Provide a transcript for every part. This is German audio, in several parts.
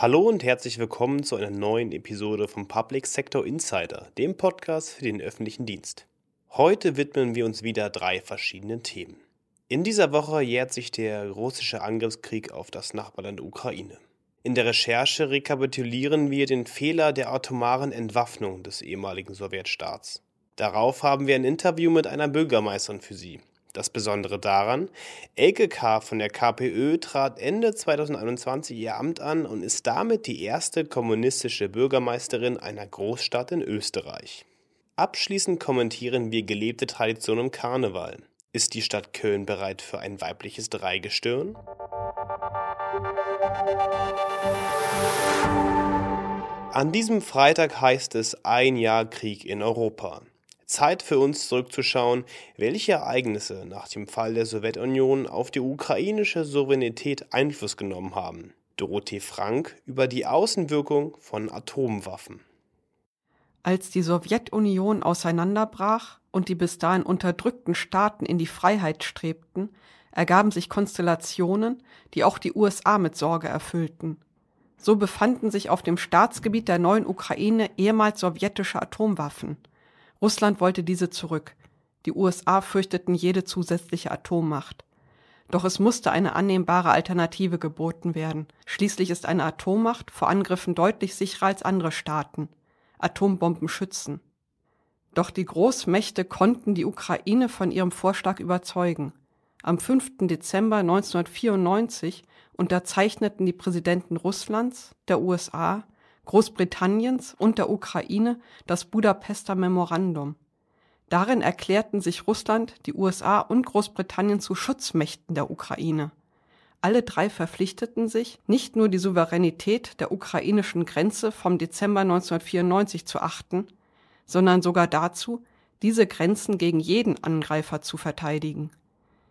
Hallo und herzlich willkommen zu einer neuen Episode vom Public Sector Insider, dem Podcast für den öffentlichen Dienst. Heute widmen wir uns wieder drei verschiedenen Themen. In dieser Woche jährt sich der russische Angriffskrieg auf das Nachbarland Ukraine. In der Recherche rekapitulieren wir den Fehler der atomaren Entwaffnung des ehemaligen Sowjetstaats. Darauf haben wir ein Interview mit einer Bürgermeisterin für Sie. Das Besondere daran, Elke K. von der KPÖ trat Ende 2021 ihr Amt an und ist damit die erste kommunistische Bürgermeisterin einer Großstadt in Österreich. Abschließend kommentieren wir gelebte Tradition im Karneval. Ist die Stadt Köln bereit für ein weibliches Dreigestirn? An diesem Freitag heißt es ein Jahr Krieg in Europa. Zeit für uns zurückzuschauen, welche Ereignisse nach dem Fall der Sowjetunion auf die ukrainische Souveränität Einfluss genommen haben. Dorothee Frank über die Außenwirkung von Atomwaffen. Als die Sowjetunion auseinanderbrach und die bis dahin unterdrückten Staaten in die Freiheit strebten, ergaben sich Konstellationen, die auch die USA mit Sorge erfüllten. So befanden sich auf dem Staatsgebiet der neuen Ukraine ehemals sowjetische Atomwaffen – Russland wollte diese zurück. Die USA fürchteten jede zusätzliche Atommacht. Doch es musste eine annehmbare Alternative geboten werden. Schließlich ist eine Atommacht vor Angriffen deutlich sicherer als andere Staaten. Atombomben schützen. Doch die Großmächte konnten die Ukraine von ihrem Vorschlag überzeugen. Am 5. Dezember 1994 unterzeichneten die Präsidenten Russlands, der USA, Großbritanniens und der Ukraine das Budapester Memorandum. Darin erklärten sich Russland, die USA und Großbritannien zu Schutzmächten der Ukraine. Alle drei verpflichteten sich, nicht nur die Souveränität der ukrainischen Grenze vom Dezember 1994 zu achten, sondern sogar dazu, diese Grenzen gegen jeden Angreifer zu verteidigen.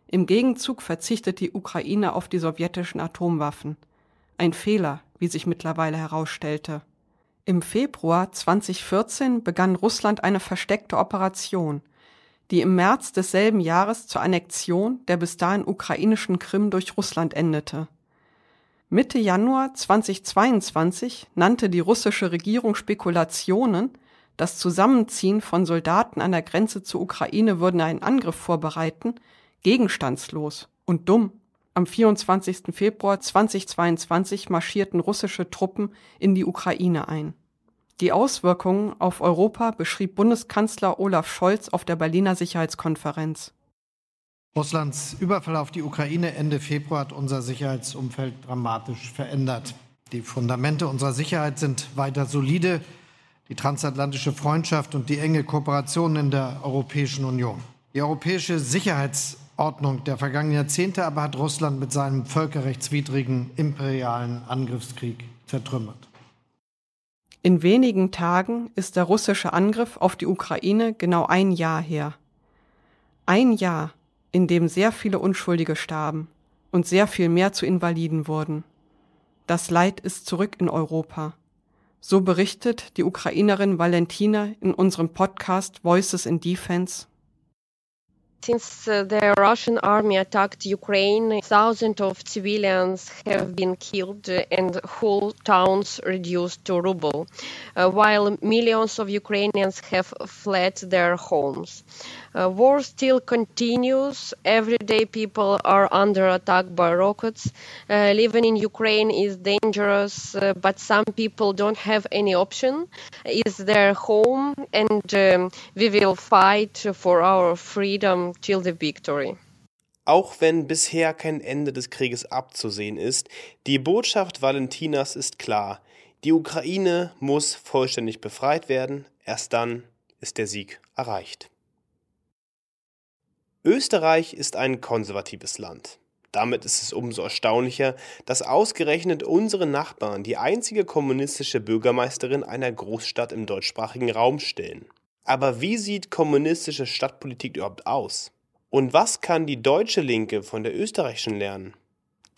Im Gegenzug verzichtet die Ukraine auf die sowjetischen Atomwaffen. Ein Fehler, wie sich mittlerweile herausstellte. Im Februar 2014 begann Russland eine versteckte Operation, die im März desselben Jahres zur Annexion der bis dahin ukrainischen Krim durch Russland endete. Mitte Januar 2022 nannte die russische Regierung Spekulationen, das Zusammenziehen von Soldaten an der Grenze zur Ukraine würden einen Angriff vorbereiten, gegenstandslos und dumm. Am 24. Februar 2022 marschierten russische Truppen in die Ukraine ein. Die Auswirkungen auf Europa beschrieb Bundeskanzler Olaf Scholz auf der Berliner Sicherheitskonferenz. Russlands Überfall auf die Ukraine Ende Februar hat unser Sicherheitsumfeld dramatisch verändert. Die Fundamente unserer Sicherheit sind weiter solide, die transatlantische Freundschaft und die enge Kooperation in der Europäischen Union. Die europäische Sicherheits Ordnung der vergangenen Jahrzehnte aber hat Russland mit seinem völkerrechtswidrigen imperialen Angriffskrieg zertrümmert. In wenigen Tagen ist der russische Angriff auf die Ukraine genau ein Jahr her. Ein Jahr, in dem sehr viele Unschuldige starben und sehr viel mehr zu Invaliden wurden. Das Leid ist zurück in Europa. So berichtet die Ukrainerin Valentina in unserem Podcast Voices in Defense Since uh, the Russian army attacked Ukraine, thousands of civilians have been killed and whole towns reduced to rubble, uh, while millions of Ukrainians have fled their homes. Uh, war still continues. Everyday people are under attack by rockets. Uh, living in Ukraine is dangerous, uh, but some people don't have any option. It's their home, and um, we will fight for our freedom till the victory. Auch wenn bisher kein Ende des Krieges abzusehen ist, die Botschaft Valentinas ist klar. Die Ukraine muss vollständig befreit werden, erst dann ist der Sieg erreicht. Österreich ist ein konservatives Land. Damit ist es umso erstaunlicher, dass ausgerechnet unsere Nachbarn die einzige kommunistische Bürgermeisterin einer Großstadt im deutschsprachigen Raum stellen. Aber wie sieht kommunistische Stadtpolitik überhaupt aus? Und was kann die deutsche Linke von der österreichischen lernen?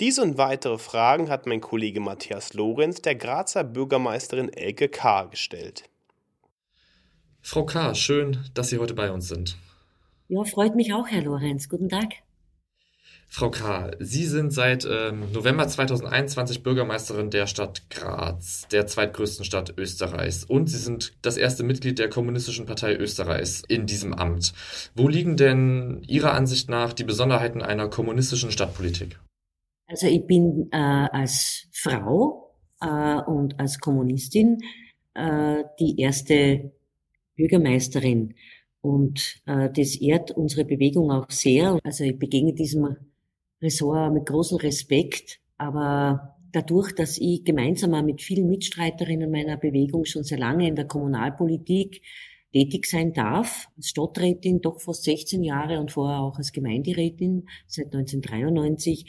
Diese und weitere Fragen hat mein Kollege Matthias Lorenz der Grazer Bürgermeisterin Elke K. gestellt. Frau K., schön, dass Sie heute bei uns sind. Ja, freut mich auch, Herr Lorenz. Guten Tag. Frau K., Sie sind seit ähm, November 2021 Bürgermeisterin der Stadt Graz, der zweitgrößten Stadt Österreichs. Und Sie sind das erste Mitglied der Kommunistischen Partei Österreichs in diesem Amt. Wo liegen denn Ihrer Ansicht nach die Besonderheiten einer kommunistischen Stadtpolitik? Also ich bin äh, als Frau äh, und als Kommunistin äh, die erste Bürgermeisterin. Und äh, das ehrt unsere Bewegung auch sehr. Also ich begegne diesem Ressort mit großem Respekt, aber dadurch, dass ich gemeinsam mit vielen Mitstreiterinnen meiner Bewegung schon sehr lange in der Kommunalpolitik tätig sein darf, als Stadträtin doch fast 16 Jahre und vorher auch als Gemeinderätin seit 1993,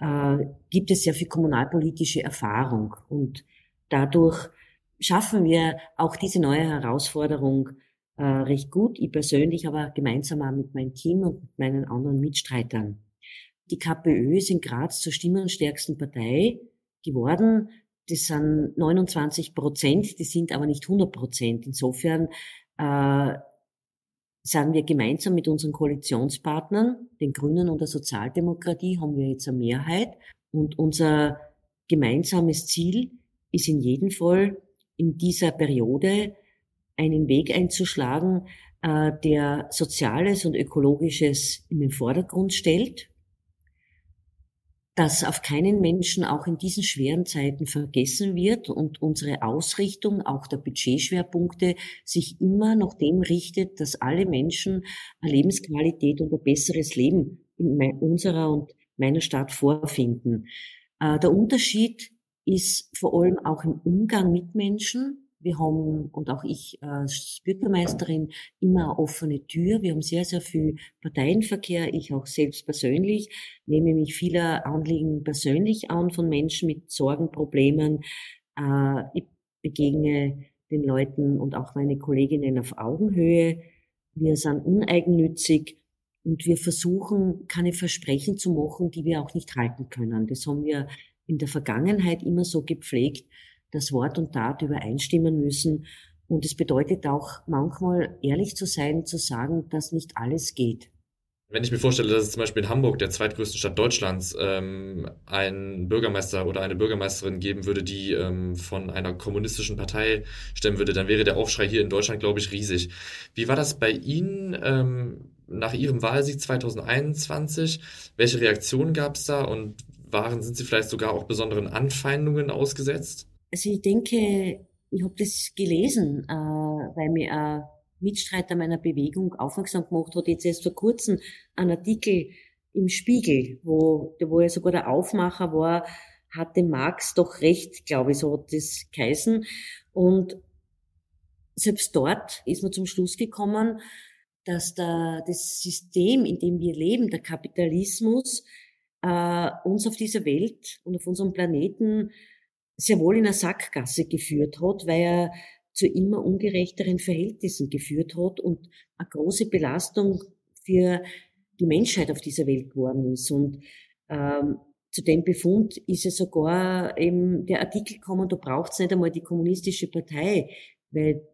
äh, gibt es sehr viel kommunalpolitische Erfahrung und dadurch schaffen wir auch diese neue Herausforderung äh, recht gut, ich persönlich, aber gemeinsam auch mit meinem Team und mit meinen anderen Mitstreitern. Die KPÖ ist in Graz zur stimmenstärksten Partei geworden. Das sind 29 Prozent, die sind aber nicht 100 Prozent. Insofern äh, sind wir gemeinsam mit unseren Koalitionspartnern, den Grünen und der Sozialdemokratie, haben wir jetzt eine Mehrheit. Und unser gemeinsames Ziel ist in jedem Fall in dieser Periode einen Weg einzuschlagen, äh, der Soziales und Ökologisches in den Vordergrund stellt dass auf keinen Menschen auch in diesen schweren Zeiten vergessen wird und unsere Ausrichtung, auch der Budgetschwerpunkte, sich immer nach dem richtet, dass alle Menschen eine Lebensqualität und ein besseres Leben in unserer und meiner Stadt vorfinden. Äh, der Unterschied ist vor allem auch im Umgang mit Menschen, wir haben, und auch ich als Bürgermeisterin, immer eine offene Tür. Wir haben sehr, sehr viel Parteienverkehr. Ich auch selbst persönlich nehme mich vieler Anliegen persönlich an von Menschen mit Sorgen, Problemen. Äh, ich begegne den Leuten und auch meine Kolleginnen auf Augenhöhe. Wir sind uneigennützig und wir versuchen, keine Versprechen zu machen, die wir auch nicht halten können. Das haben wir in der Vergangenheit immer so gepflegt dass Wort und Tat übereinstimmen müssen. Und es bedeutet auch manchmal ehrlich zu sein, zu sagen, dass nicht alles geht. Wenn ich mir vorstelle, dass es zum Beispiel in Hamburg, der zweitgrößten Stadt Deutschlands, ähm, einen Bürgermeister oder eine Bürgermeisterin geben würde, die ähm, von einer kommunistischen Partei stemmen würde, dann wäre der Aufschrei hier in Deutschland, glaube ich, riesig. Wie war das bei Ihnen ähm, nach Ihrem Wahlsieg 2021? Welche Reaktionen gab es da und waren, sind Sie vielleicht sogar auch besonderen Anfeindungen ausgesetzt? Also ich denke, ich habe das gelesen, äh, weil mir ein Mitstreiter meiner Bewegung aufmerksam gemacht hat, jetzt erst vor kurzem ein Artikel im Spiegel, wo, wo ja sogar der Aufmacher war, hatte Marx doch recht, glaube ich, so hat das geheißen. Und selbst dort ist man zum Schluss gekommen, dass da das System, in dem wir leben, der Kapitalismus, äh, uns auf dieser Welt und auf unserem Planeten sehr wohl in eine Sackgasse geführt hat, weil er zu immer ungerechteren Verhältnissen geführt hat und eine große Belastung für die Menschheit auf dieser Welt geworden ist. Und ähm, zu dem Befund ist ja sogar eben der Artikel gekommen, da braucht es nicht einmal die kommunistische Partei, weil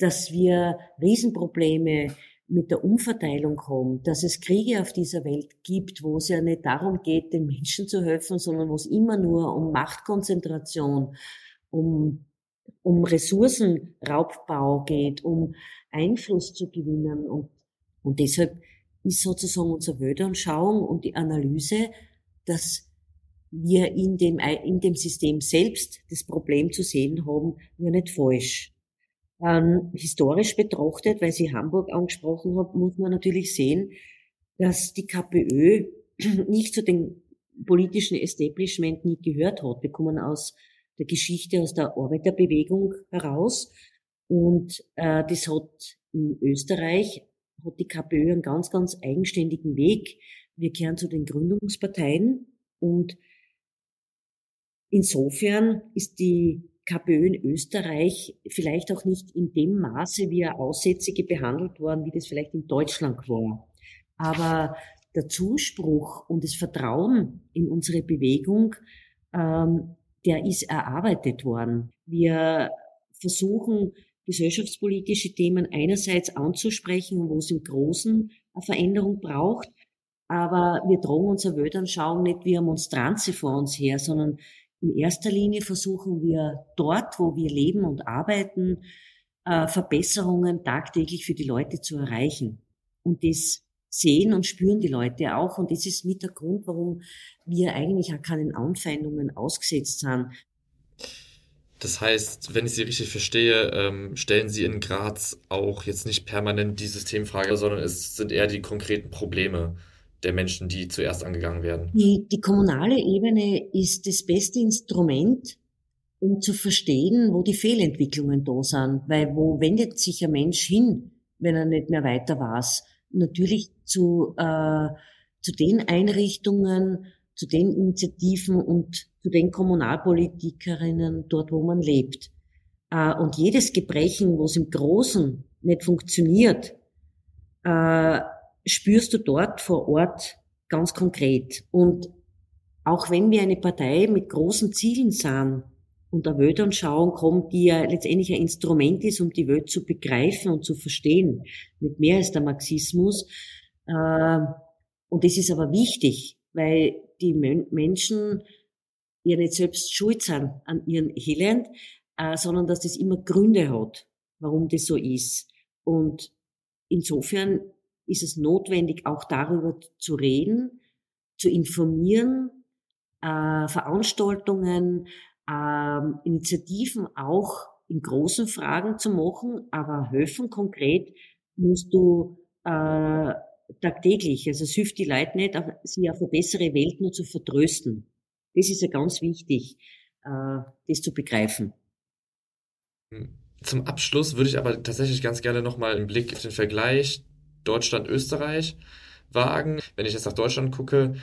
dass wir Riesenprobleme mit der Umverteilung haben, dass es Kriege auf dieser Welt gibt, wo es ja nicht darum geht, den Menschen zu helfen, sondern wo es immer nur um Machtkonzentration, um, um Ressourcenraubbau geht, um Einfluss zu gewinnen. Und, und deshalb ist sozusagen unsere Weltanschauung und die Analyse, dass wir in dem, in dem System selbst das Problem zu sehen haben, ja nicht falsch. Ähm, historisch betrachtet, weil Sie Hamburg angesprochen haben, muss man natürlich sehen, dass die KPÖ nicht zu den politischen Establishment nie gehört hat. Wir kommen aus der Geschichte, aus der Arbeiterbewegung heraus. Und äh, das hat in Österreich, hat die KPÖ einen ganz, ganz eigenständigen Weg. Wir kehren zu den Gründungsparteien und insofern ist die KPÖ in Österreich vielleicht auch nicht in dem Maße wie Aussätzige behandelt worden, wie das vielleicht in Deutschland war. Aber der Zuspruch und das Vertrauen in unsere Bewegung, ähm, der ist erarbeitet worden. Wir versuchen, gesellschaftspolitische Themen einerseits anzusprechen, wo es im Großen eine Veränderung braucht, aber wir tragen unsere Weltanschauung nicht wie eine Monstranze vor uns her, sondern in erster Linie versuchen wir dort, wo wir leben und arbeiten, äh, Verbesserungen tagtäglich für die Leute zu erreichen. Und das sehen und spüren die Leute auch. Und das ist mit der Grund, warum wir eigentlich auch keinen Anfeindungen ausgesetzt sind. Das heißt, wenn ich Sie richtig verstehe, ähm, stellen Sie in Graz auch jetzt nicht permanent die Systemfrage, sondern es sind eher die konkreten Probleme der Menschen, die zuerst angegangen werden. Die, die kommunale Ebene ist das beste Instrument, um zu verstehen, wo die Fehlentwicklungen da sind. Weil wo wendet sich ein Mensch hin, wenn er nicht mehr weiter weiß? Natürlich zu, äh, zu den Einrichtungen, zu den Initiativen und zu den Kommunalpolitikerinnen dort, wo man lebt. Äh, und jedes Gebrechen, wo es im Großen nicht funktioniert, äh, spürst du dort vor Ort ganz konkret. Und auch wenn wir eine Partei mit großen Zielen sind und eine Weltanschauung kommt, die ja letztendlich ein Instrument ist, um die Welt zu begreifen und zu verstehen, nicht mehr als der Marxismus. Äh, und das ist aber wichtig, weil die Menschen ja nicht selbst schuld sind an ihren Elend, äh, sondern dass das immer Gründe hat, warum das so ist. Und insofern ist es notwendig, auch darüber zu reden, zu informieren, äh, Veranstaltungen, äh, Initiativen auch in großen Fragen zu machen, aber helfen konkret musst du äh, tagtäglich. Also es hilft die Leute nicht, sie auf eine bessere Welt nur zu vertrösten. Das ist ja ganz wichtig, äh, das zu begreifen. Zum Abschluss würde ich aber tatsächlich ganz gerne nochmal einen Blick auf den Vergleich Deutschland-Österreich wagen. Wenn ich jetzt nach Deutschland gucke,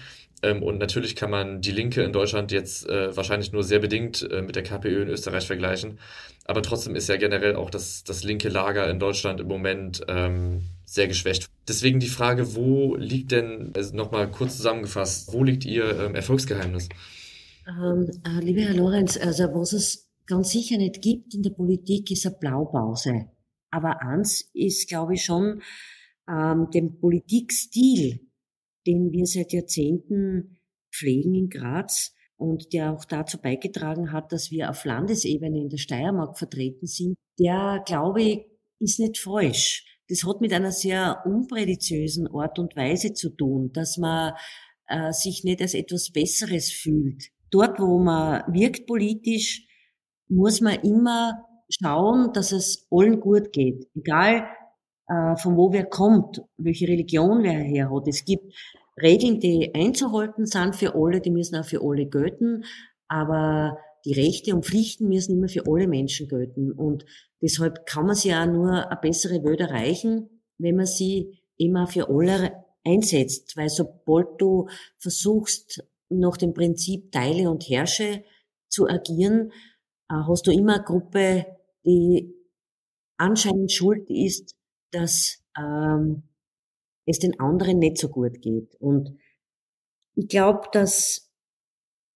ähm, und natürlich kann man die Linke in Deutschland jetzt äh, wahrscheinlich nur sehr bedingt äh, mit der KPÖ in Österreich vergleichen. Aber trotzdem ist ja generell auch das, das linke Lager in Deutschland im Moment ähm, sehr geschwächt. Deswegen die Frage, wo liegt denn, also nochmal kurz zusammengefasst, wo liegt Ihr ähm, Erfolgsgeheimnis? Ähm, äh, lieber Herr Lorenz, also was es ganz sicher nicht gibt in der Politik, ist eine Blaupause. Aber eins ist, glaube ich, schon, ähm, dem Politikstil, den wir seit Jahrzehnten pflegen in Graz und der auch dazu beigetragen hat, dass wir auf Landesebene in der Steiermark vertreten sind, der, glaube ich, ist nicht falsch. Das hat mit einer sehr unpräditiösen Art und Weise zu tun, dass man äh, sich nicht als etwas Besseres fühlt. Dort, wo man wirkt politisch, muss man immer schauen, dass es allen gut geht. Egal, von wo wer kommt, welche Religion wer her hat. Es gibt Regeln, die einzuhalten sind für alle, die müssen auch für alle gelten, aber die Rechte und Pflichten müssen immer für alle Menschen gelten. Und deshalb kann man sich auch nur eine bessere Welt erreichen, wenn man sie immer für alle einsetzt. Weil sobald du versuchst, nach dem Prinzip Teile und Herrsche zu agieren, äh, hast du immer eine Gruppe, die anscheinend schuld ist dass ähm, es den anderen nicht so gut geht. Und ich glaube, dass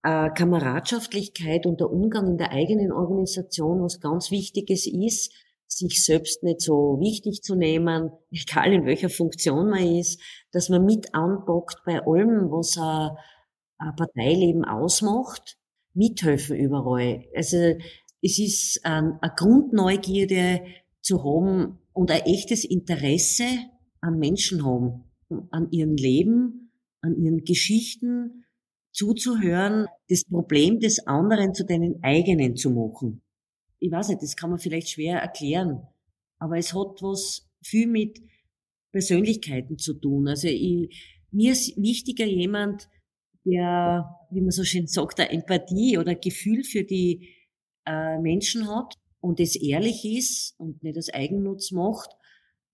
äh, Kameradschaftlichkeit und der Umgang in der eigenen Organisation was ganz Wichtiges ist, sich selbst nicht so wichtig zu nehmen, egal in welcher Funktion man ist, dass man mit anpackt bei allem, was ein, ein Parteileben ausmacht, mithelfen überall. Also es ist ein, eine Grundneugierde zu haben, und ein echtes Interesse an Menschen haben, an ihrem Leben, an ihren Geschichten zuzuhören, das Problem des anderen zu deinen eigenen zu machen. Ich weiß nicht, das kann man vielleicht schwer erklären, aber es hat was viel mit Persönlichkeiten zu tun. Also ich, mir ist wichtiger jemand, der, wie man so schön sagt, eine Empathie oder Gefühl für die äh, Menschen hat und es ehrlich ist und nicht als Eigennutz macht,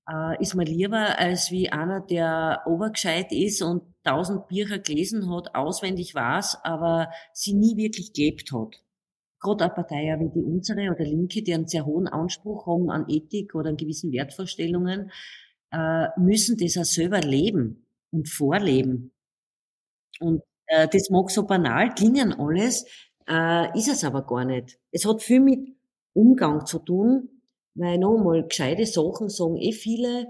äh, ist mir lieber als wie einer, der obergescheit ist und tausend Bücher gelesen hat, auswendig weiß, aber sie nie wirklich gelebt hat. Gerade eine Partei wie die unsere oder Linke, die einen sehr hohen Anspruch haben an Ethik oder an gewissen Wertvorstellungen, äh, müssen das auch selber leben und vorleben. Und äh, das mag so banal klingen alles, äh, ist es aber gar nicht. Es hat viel mit Umgang zu tun, weil nochmal gescheite Sachen sagen eh viele,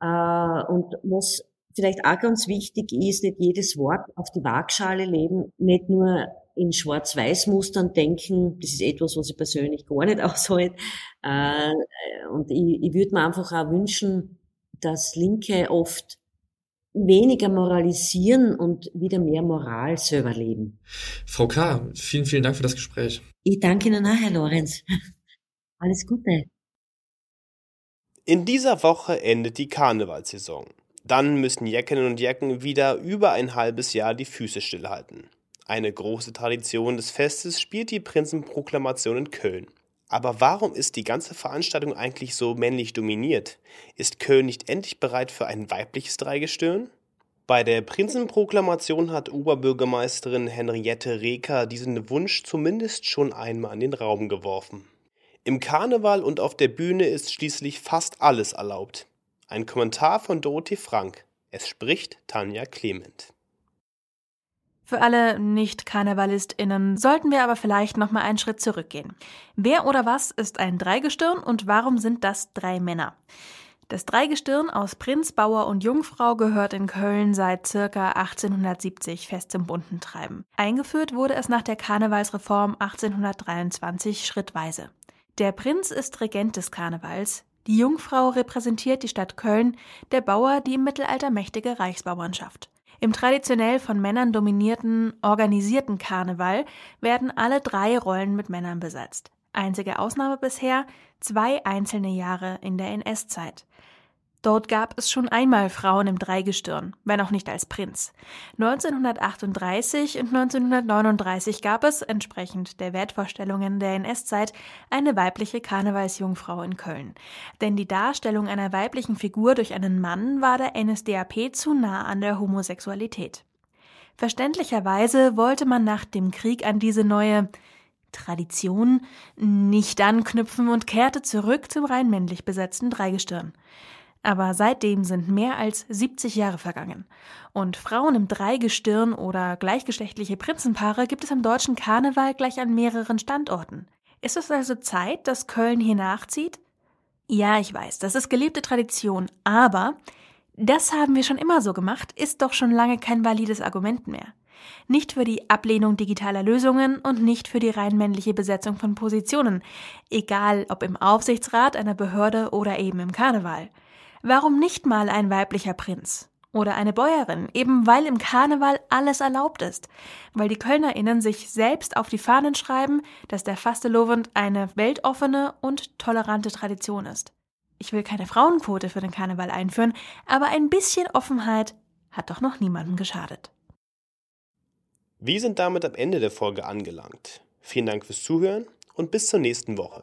äh, und was vielleicht auch ganz wichtig ist, nicht jedes Wort auf die Waagschale leben, nicht nur in Schwarz-Weiß-Mustern denken, das ist etwas, was ich persönlich gar nicht aushalte. Äh, und ich, ich würde mir einfach auch wünschen, dass Linke oft weniger moralisieren und wieder mehr Moral selber leben. Frau K., vielen, vielen Dank für das Gespräch. Ich danke Ihnen auch, Herr Lorenz. Alles Gute. In dieser Woche endet die Karnevalsaison. Dann müssen Jeckinnen und Jecken wieder über ein halbes Jahr die Füße stillhalten. Eine große Tradition des Festes spielt die Prinzenproklamation in Köln. Aber warum ist die ganze Veranstaltung eigentlich so männlich dominiert? Ist Köln nicht endlich bereit für ein weibliches Dreigestirn? Bei der Prinzenproklamation hat Oberbürgermeisterin Henriette Reker diesen Wunsch zumindest schon einmal in den Raum geworfen. Im Karneval und auf der Bühne ist schließlich fast alles erlaubt. Ein Kommentar von Dorothee Frank. Es spricht Tanja Clement. Für alle Nicht-KarnevalistInnen sollten wir aber vielleicht noch mal einen Schritt zurückgehen. Wer oder was ist ein Dreigestirn und warum sind das drei Männer? Das Dreigestirn aus Prinz, Bauer und Jungfrau gehört in Köln seit circa 1870 fest zum bunten Treiben. Eingeführt wurde es nach der Karnevalsreform 1823 schrittweise. Der Prinz ist Regent des Karnevals, die Jungfrau repräsentiert die Stadt Köln, der Bauer die im Mittelalter mächtige Reichsbauernschaft. Im traditionell von Männern dominierten, organisierten Karneval werden alle drei Rollen mit Männern besetzt. Einzige Ausnahme bisher zwei einzelne Jahre in der NS-Zeit. Dort gab es schon einmal Frauen im Dreigestirn, wenn auch nicht als Prinz. 1938 und 1939 gab es, entsprechend der Wertvorstellungen der NS-Zeit, eine weibliche Karnevalsjungfrau in Köln. Denn die Darstellung einer weiblichen Figur durch einen Mann war der NSDAP zu nah an der Homosexualität. Verständlicherweise wollte man nach dem Krieg an diese neue Tradition nicht anknüpfen und kehrte zurück zum rein männlich besetzten Dreigestirn. Aber seitdem sind mehr als 70 Jahre vergangen. Und Frauen im Dreigestirn oder gleichgeschlechtliche Prinzenpaare gibt es am deutschen Karneval gleich an mehreren Standorten. Ist es also Zeit, dass Köln hier nachzieht? Ja, ich weiß, das ist gelebte Tradition, aber das haben wir schon immer so gemacht, ist doch schon lange kein valides Argument mehr. Nicht für die Ablehnung digitaler Lösungen und nicht für die rein männliche Besetzung von Positionen, egal ob im Aufsichtsrat einer Behörde oder eben im Karneval. Warum nicht mal ein weiblicher Prinz? Oder eine Bäuerin, eben weil im Karneval alles erlaubt ist. Weil die KölnerInnen sich selbst auf die Fahnen schreiben, dass der Fastelovend eine weltoffene und tolerante Tradition ist. Ich will keine Frauenquote für den Karneval einführen, aber ein bisschen Offenheit hat doch noch niemandem geschadet. Wir sind damit am Ende der Folge angelangt. Vielen Dank fürs Zuhören und bis zur nächsten Woche.